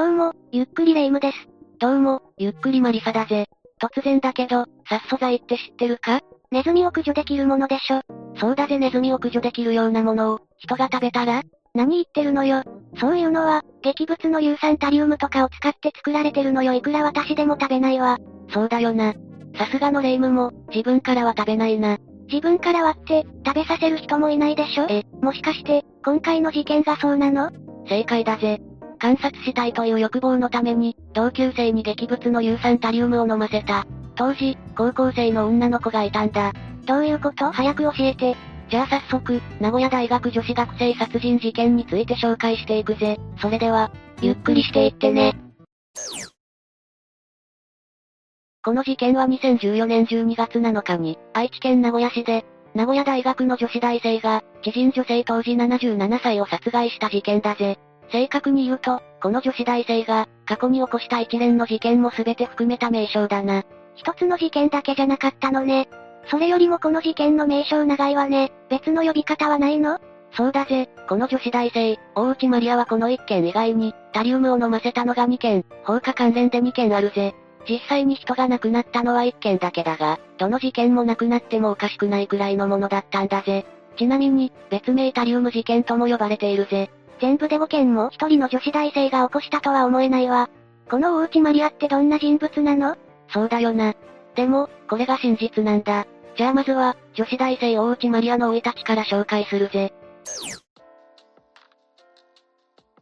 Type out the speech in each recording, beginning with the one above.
どうも、ゆっくりレ夢ムです。どうも、ゆっくりマリサだぜ。突然だけど、殺素剤って知ってるか？ネズミを駆除できるものでしょ。そうだぜネズミを駆除できるようなものを、人が食べたら？何言ってるのよ。そういうのは、劇物の硫酸タリウムとかを使って作られてるのよいくら私でも食べないわ。そうだよな。さすがのレ夢ムも、自分からは食べないな。自分から割って、食べさせる人もいないでしょえ、もしかして、今回の事件がそうなの？正解だぜ。観察したいという欲望のために、同級生に劇物の硫酸タリウムを飲ませた。当時、高校生の女の子がいたんだ。どういうこと？早く教えて。じゃあ早速、名古屋大学女子学生殺人事件について紹介していくぜ。それでは、ゆっくりしていってね。この事件は2014年12月7日に、愛知県名古屋市で、名古屋大学の女子大生が、知人女性当時77歳を殺害した事件だぜ。正確に言うと、この女子大生が、過去に起こした一連の事件も全て含めた名称だな。一つの事件だけじゃなかったのね。それよりもこの事件の名称長いわね。別の呼び方はないの？そうだぜ、この女子大生、大内マリアはこの1件以外に、タリウムを飲ませたのが2件、放火関連で2件あるぜ。実際に人が亡くなったのは1件だけだが、どの事件も亡くなってもおかしくないくらいのものだったんだぜ。ちなみに、別名タリウム事件とも呼ばれているぜ。全部で5件も一人の女子大生が起こしたとは思えないわ。この大内マリアってどんな人物なの？そうだよな。でも、これが真実なんだ。じゃあまずは、女子大生大内マリアの生い立ちから紹介するぜ。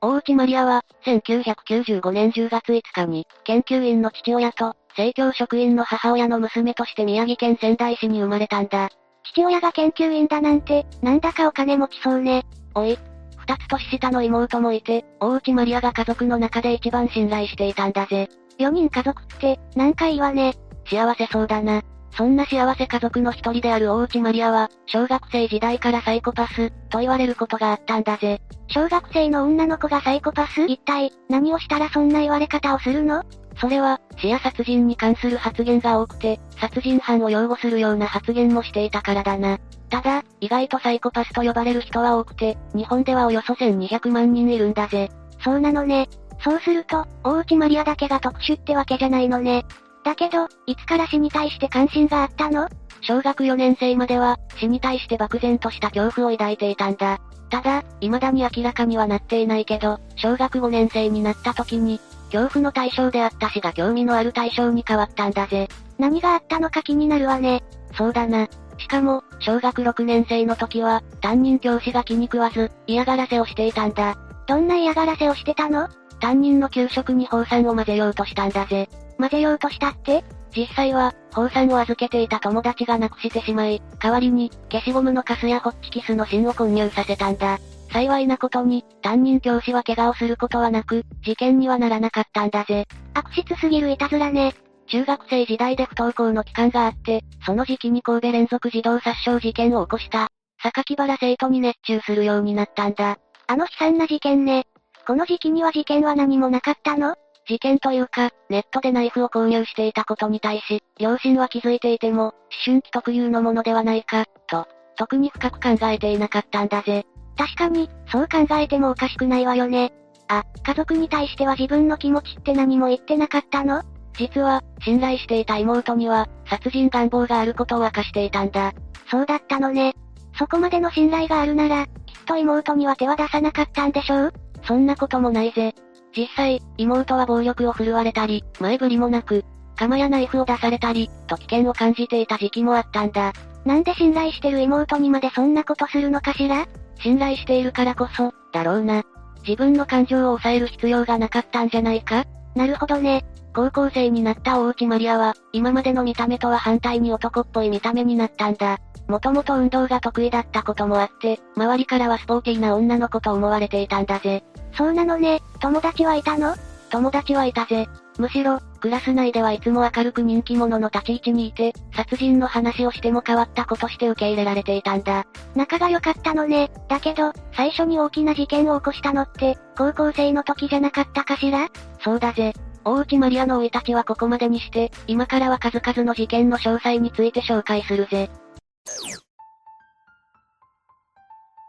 大内マリアは、1995年10月5日に、研究員の父親と、政教職員の母親の娘として宮城県仙台市に生まれたんだ。父親が研究員だなんて、なんだかお金持ちそうね。おい、二つ年下の妹もいて、大内マリアが家族の中で一番信頼していたんだぜ。四人家族って、なんかいいわね。幸せそうだな。そんな幸せ家族の一人である大内マリアは、小学生時代からサイコパス、と言われることがあったんだぜ。小学生の女の子がサイコパス？一体、何をしたらそんな言われ方をするの？それは、死や殺人に関する発言が多くて、殺人犯を擁護するような発言もしていたからだな。ただ、意外とサイコパスと呼ばれる人は多くて、日本ではおよそ1200万人いるんだぜ。そうなのね。そうすると、大内マリアだけが特殊ってわけじゃないのね。だけど、いつから死に対して関心があったの？小学4年生までは、死に対して漠然とした恐怖を抱いていたんだ。ただ、未だに明らかにはなっていないけど、小学5年生になった時に、恐怖の対象であった死が興味のある対象に変わったんだぜ。何があったのか気になるわね。そうだな。しかも、小学6年生の時は、担任教師が気に食わず、嫌がらせをしていたんだ。どんな嫌がらせをしてたの？担任の給食に放酸を混ぜようとしたんだぜ。混ぜようとしたって？実際は、放酸を預けていた友達がなくしてしまい、代わりに、消しゴムのカスやホッチキスの芯を混入させたんだ。幸いなことに、担任教師は怪我をすることはなく、事件にはならなかったんだぜ。悪質すぎるいたずらね。中学生時代で不登校の期間があって、その時期に神戸連続児童殺傷事件を起こした、榊原生徒に熱中するようになったんだ。あの悲惨な事件ね。この時期には事件は何もなかったの？事件というか、ネットでナイフを購入していたことに対し、両親は気づいていても、思春期特有のものではないか、と、特に深く考えていなかったんだぜ。確かに、そう考えてもおかしくないわよね。あ、家族に対しては自分の気持ちって何も言ってなかったの？実は、信頼していた妹には、殺人願望があることを明かしていたんだ。そうだったのね。そこまでの信頼があるなら、きっと妹には手は出さなかったんでしょう？そんなこともないぜ。実際、妹は暴力を振るわれたり、前振りもなく、鎌やナイフを出されたり、と危険を感じていた時期もあったんだ。なんで信頼してる妹にまでそんなことするのかしら？信頼しているからこそ、だろうな。自分の感情を抑える必要がなかったんじゃないか？なるほどね。高校生になった大内マリアは、今までの見た目とは反対に男っぽい見た目になったんだ。もともと運動が得意だったこともあって、周りからはスポーティーな女の子と思われていたんだぜ。そうなのね、友達はいたの？友達はいたぜ。むしろ、クラス内ではいつも明るく人気者の立ち位置にいて、殺人の話をしても変わった子として受け入れられていたんだ。仲が良かったのね。だけど、最初に大きな事件を起こしたのって、高校生の時じゃなかったかしら？そうだぜ。大内マリアの生い立ちはここまでにして、今からは数々の事件の詳細について紹介するぜ。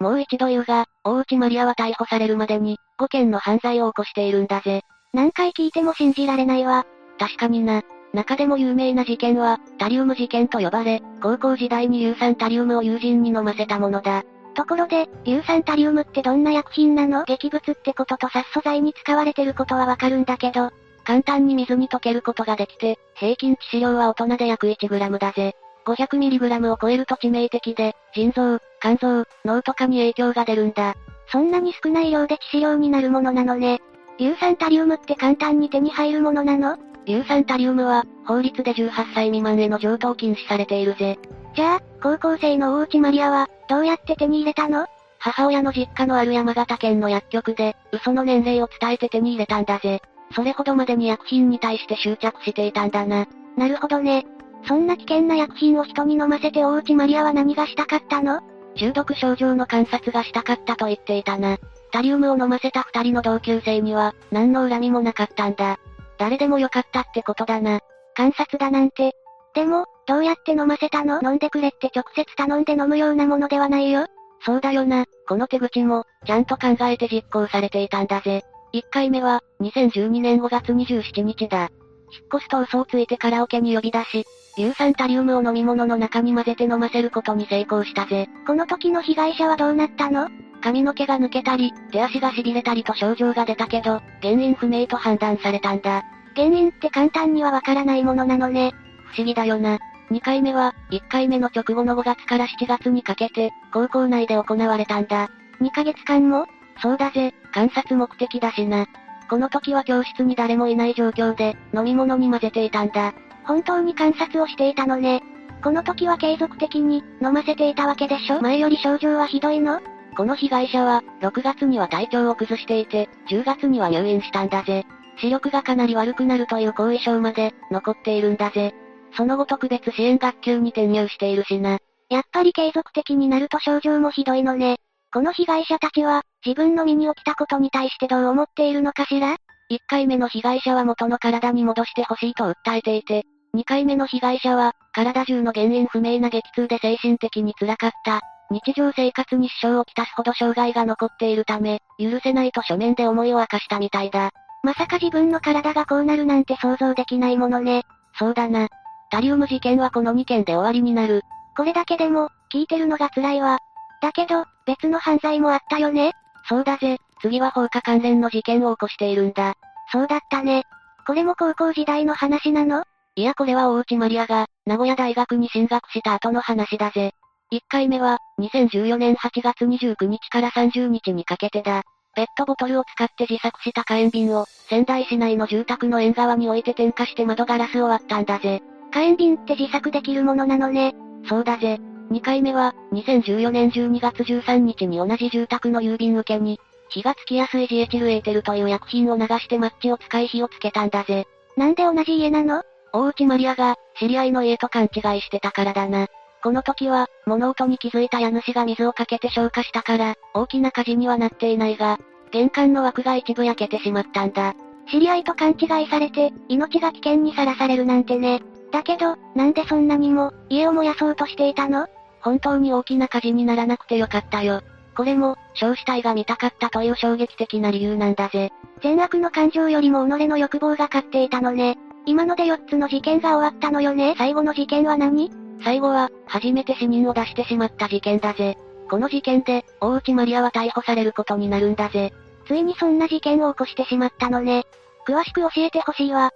もう一度言うが、大内マリアは逮捕されるまでに、5件の犯罪を起こしているんだぜ。何回聞いても信じられないわ。確かにな。中でも有名な事件は、タリウム事件と呼ばれ、高校時代に硫酸タリウムを友人に飲ませたものだ。ところで、硫酸タリウムってどんな薬品なの？劇物ってことと殺素剤に使われてることはわかるんだけど、簡単に水に溶けることができて、平均致死量は大人で約 1g だぜ。500mg を超えると致命的で、腎臓、肝臓、脳とかに影響が出るんだ。そんなに少ない量で致死量になるものなのね。硫酸タリウムって簡単に手に入るものなの？硫酸タリウムは、法律で18歳未満への上等禁止されているぜ。じゃあ、高校生の大内マリアは、どうやって手に入れたの？母親の実家のある山形県の薬局で、嘘の年齢を伝えて手に入れたんだぜ。それほどまでに薬品に対して執着していたんだな。なるほどね。そんな危険な薬品を人に飲ませて大内マリアは何がしたかったの？中毒症状の観察がしたかったと言っていたな。タリウムを飲ませた二人の同級生には、何の恨みもなかったんだ。誰でもよかったってことだな。観察だなんて。でも、どうやって飲ませたの？飲んでくれって直接頼んで飲むようなものではないよ。そうだよな。この手口も、ちゃんと考えて実行されていたんだぜ。1回目は、2012年5月27日だ。引っ越すと嘘をついてカラオケに呼び出し、硫酸タリウムを飲み物の中に混ぜて飲ませることに成功したぜ。この時の被害者はどうなったの？髪の毛が抜けたり、手足が痺れたりと症状が出たけど、原因不明と判断されたんだ。原因って簡単にはわからないものなのね。不思議だよな。2回目は、1回目の直後の5月から7月にかけて、高校内で行われたんだ。2ヶ月間も？そうだぜ、観察目的だしな。この時は教室に誰もいない状況で、飲み物に混ぜていたんだ。本当に観察をしていたのね。この時は継続的に、飲ませていたわけでしょ？前より症状はひどいの？この被害者は、6月には体調を崩していて、10月には入院したんだぜ。視力がかなり悪くなるという後遺症まで、残っているんだぜ。その後特別支援学級に転入しているしな。やっぱり継続的になると症状もひどいのね。この被害者たちは、自分の身に起きたことに対してどう思っているのかしら ?1 回目の被害者は元の体に戻してほしいと訴えていて、2回目の被害者は、体中の原因不明な激痛で精神的に辛かった。日常生活に支障をきたすほど障害が残っているため、許せないと書面で思いを明かしたみたいだ。まさか自分の体がこうなるなんて想像できないものね。そうだな。タリウム事件はこの2件で終わりになる。これだけでも、聞いてるのが辛いわ。だけど、別の犯罪もあったよねそうだぜ、次は放火関連の事件を起こしているんだ。そうだったね。これも高校時代の話なの？いやこれは大内マリアが、名古屋大学に進学した後の話だぜ。1回目は、2014年8月29日から30日にかけてだ。ペットボトルを使って自作した火炎瓶を、仙台市内の住宅の縁側に置いて点火して窓ガラスを割ったんだぜ。火炎瓶って自作できるものなのね。そうだぜ。2回目は、2014年12月13日に同じ住宅の郵便受けに、火がつきやすいジエチルエーテルという薬品を流してマッチを使い火をつけたんだぜ。なんで同じ家なの？大内マリアが、知り合いの家と勘違いしてたからだな。この時は、物音に気づいた家主が水をかけて消火したから、大きな火事にはなっていないが、玄関の枠が一部焼けてしまったんだ。知り合いと勘違いされて、命が危険にさらされるなんてね。だけど、なんでそんなにも、家を燃やそうとしていたの？本当に大きな火事にならなくてよかったよ。これも、焼死体が見たかったという衝撃的な理由なんだぜ。善悪の感情よりも己の欲望が勝っていたのね。今ので4つの事件が終わったのよね。最後の事件は何？最後は、初めて死人を出してしまった事件だぜ。この事件で、大内マリアは逮捕されることになるんだぜ。ついにそんな事件を起こしてしまったのね。詳しく教えてほしいわ。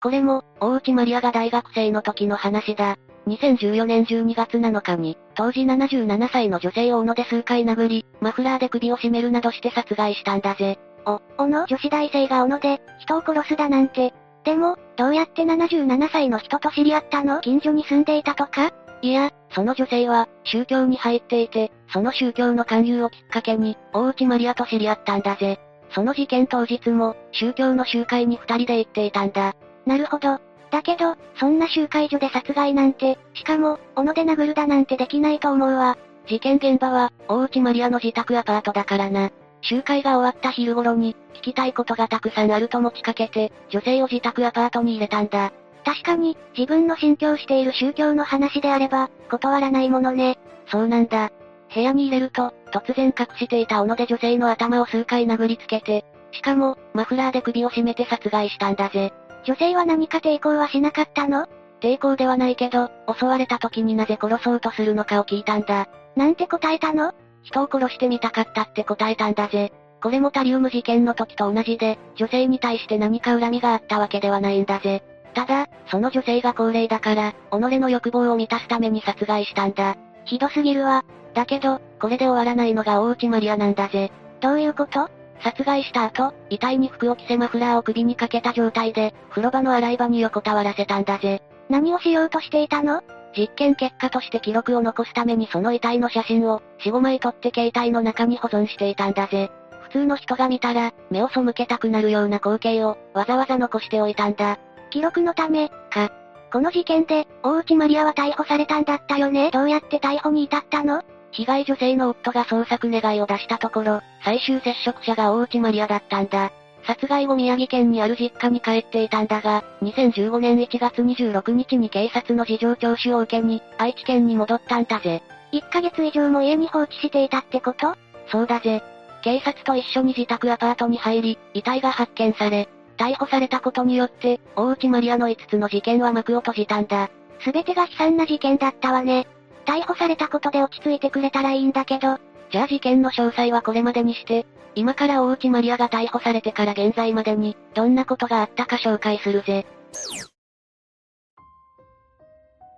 これも、大内マリアが大学生の時の話だ。2014年12月7日に、当時77歳の女性を斧で数回殴り、マフラーで首を絞めるなどして殺害したんだぜ。お、斧女子大生が斧で、人を殺すだなんて。でも、どうやって77歳の人と知り合ったの？近所に住んでいたとか？いや、その女性は、宗教に入っていて、その宗教の勧誘をきっかけに、大内マリアと知り合ったんだぜ。その事件当日も、宗教の集会に二人で行っていたんだ。なるほど。だけど、そんな集会所で殺害なんて、しかも、斧で殴るだなんてできないと思うわ。事件現場は、大内マリアの自宅アパートだからな。集会が終わった昼頃に、聞きたいことがたくさんあると持ちかけて、女性を自宅アパートに入れたんだ。確かに、自分の信教している宗教の話であれば、断らないものね。そうなんだ。部屋に入れると、突然隠していた斧で女性の頭を数回殴りつけて、しかも、マフラーで首を絞めて殺害したんだぜ。女性は何か抵抗はしなかったの？抵抗ではないけど、襲われた時になぜ殺そうとするのかを聞いたんだ。なんて答えたの？人を殺してみたかったって答えたんだぜ。これもタリウム事件の時と同じで、女性に対して何か恨みがあったわけではないんだぜ。ただ、その女性が高齢だから、己の欲望を満たすために殺害したんだ。ひどすぎるわ。だけど、これで終わらないのが大内マリアなんだぜ。どういうこと？殺害した後、遺体に服を着せマフラーを首にかけた状態で、風呂場の洗い場に横たわらせたんだぜ。何をしようとしていたの？実験結果として記録を残すためにその遺体の写真を、4、5枚撮って携帯の中に保存していたんだぜ。普通の人が見たら、目を背けたくなるような光景を、わざわざ残しておいたんだ。記録のため、か。この事件で、大内マリアは逮捕されたんだったよねどうやって逮捕に至ったの？被害女性の夫が捜索願いを出したところ、最終接触者が大内マリアだったんだ。殺害後宮城県にある実家に帰っていたんだが、2015年1月26日に警察の事情聴取を受けに、愛知県に戻ったんだぜ。1ヶ月以上も家に放置していたってこと？そうだぜ。警察と一緒に自宅アパートに入り、遺体が発見され、逮捕されたことによって、大内マリアの5つの事件は幕を閉じたんだ。すべてが悲惨な事件だったわね。逮捕されたことで落ち着いてくれたらいいんだけど。じゃあ事件の詳細はこれまでにして、今から大内マリアが逮捕されてから現在までに、どんなことがあったか紹介するぜ。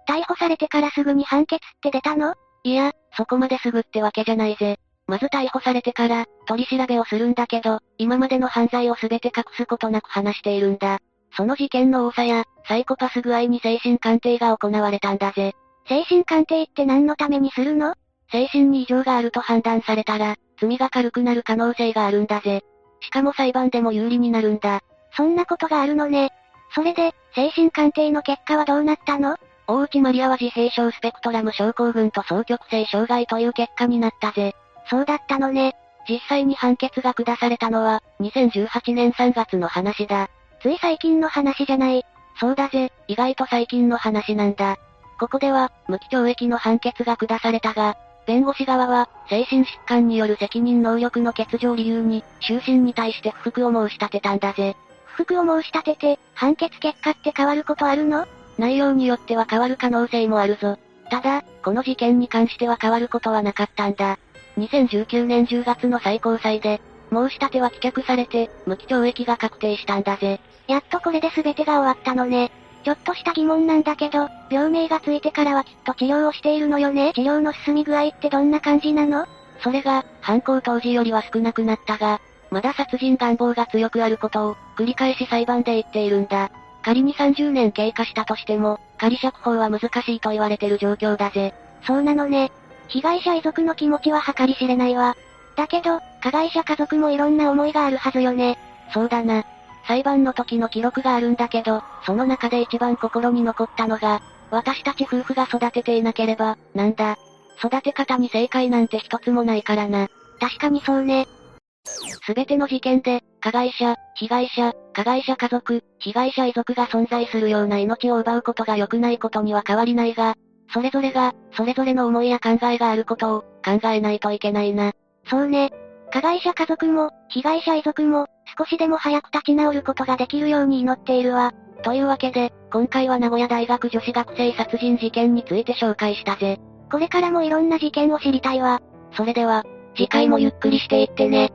逮捕されてからすぐに判決って出たの？いや、そこまですぐってわけじゃないぜ。まず逮捕されてから、取り調べをするんだけど、今までの犯罪を全て隠すことなく話しているんだ。その事件の多さや、サイコパス具合に精神鑑定が行われたんだぜ。精神鑑定って何のためにするの？精神に異常があると判断されたら、罪が軽くなる可能性があるんだぜ。しかも裁判でも有利になるんだ。そんなことがあるのね。それで、精神鑑定の結果はどうなったの？大内マリアは自閉症スペクトラム症候群と双極性障害という結果になったぜ。そうだったのね。実際に判決が下されたのは、2018年3月の話だ。つい最近の話じゃない。そうだぜ、意外と最近の話なんだ。ここでは、無期懲役の判決が下されたが、弁護士側は、精神疾患による責任能力の欠如を理由に、終身に対して不服を申し立てたんだぜ。不服を申し立てて、判決結果って変わることあるの？内容によっては変わる可能性もあるぞ。ただ、この事件に関しては変わることはなかったんだ。2019年10月の最高裁で、申し立ては棄却されて、無期懲役が確定したんだぜ。やっとこれで全てが終わったのね。ちょっとした疑問なんだけど、病名がついてからはきっと治療をしているのよね治療の進み具合ってどんな感じなの？それが、犯行当時よりは少なくなったが、まだ殺人願望が強くあることを、繰り返し裁判で言っているんだ。仮に30年経過したとしても、仮釈放は難しいと言われてる状況だぜ。そうなのね。被害者遺族の気持ちは計り知れないわ。だけど、加害者家族もいろんな思いがあるはずよね。そうだな。裁判の時の記録があるんだけど、その中で一番心に残ったのが、私たち夫婦が育てていなければ、なんだ。育て方に正解なんて一つもないからな。確かにそうね。すべての事件で、加害者、被害者、加害者家族、被害者遺族が存在するような命を奪うことが良くないことには変わりないが、それぞれが、それぞれの思いや考えがあることを、考えないといけないな。そうね。加害者家族も、被害者遺族も、少しでも早く立ち直ることができるように祈っているわ。というわけで、今回は名古屋大学女子学生殺人事件について紹介したぜ。これからもいろんな事件を知りたいわ。それでは、次回もゆっくりしていってね。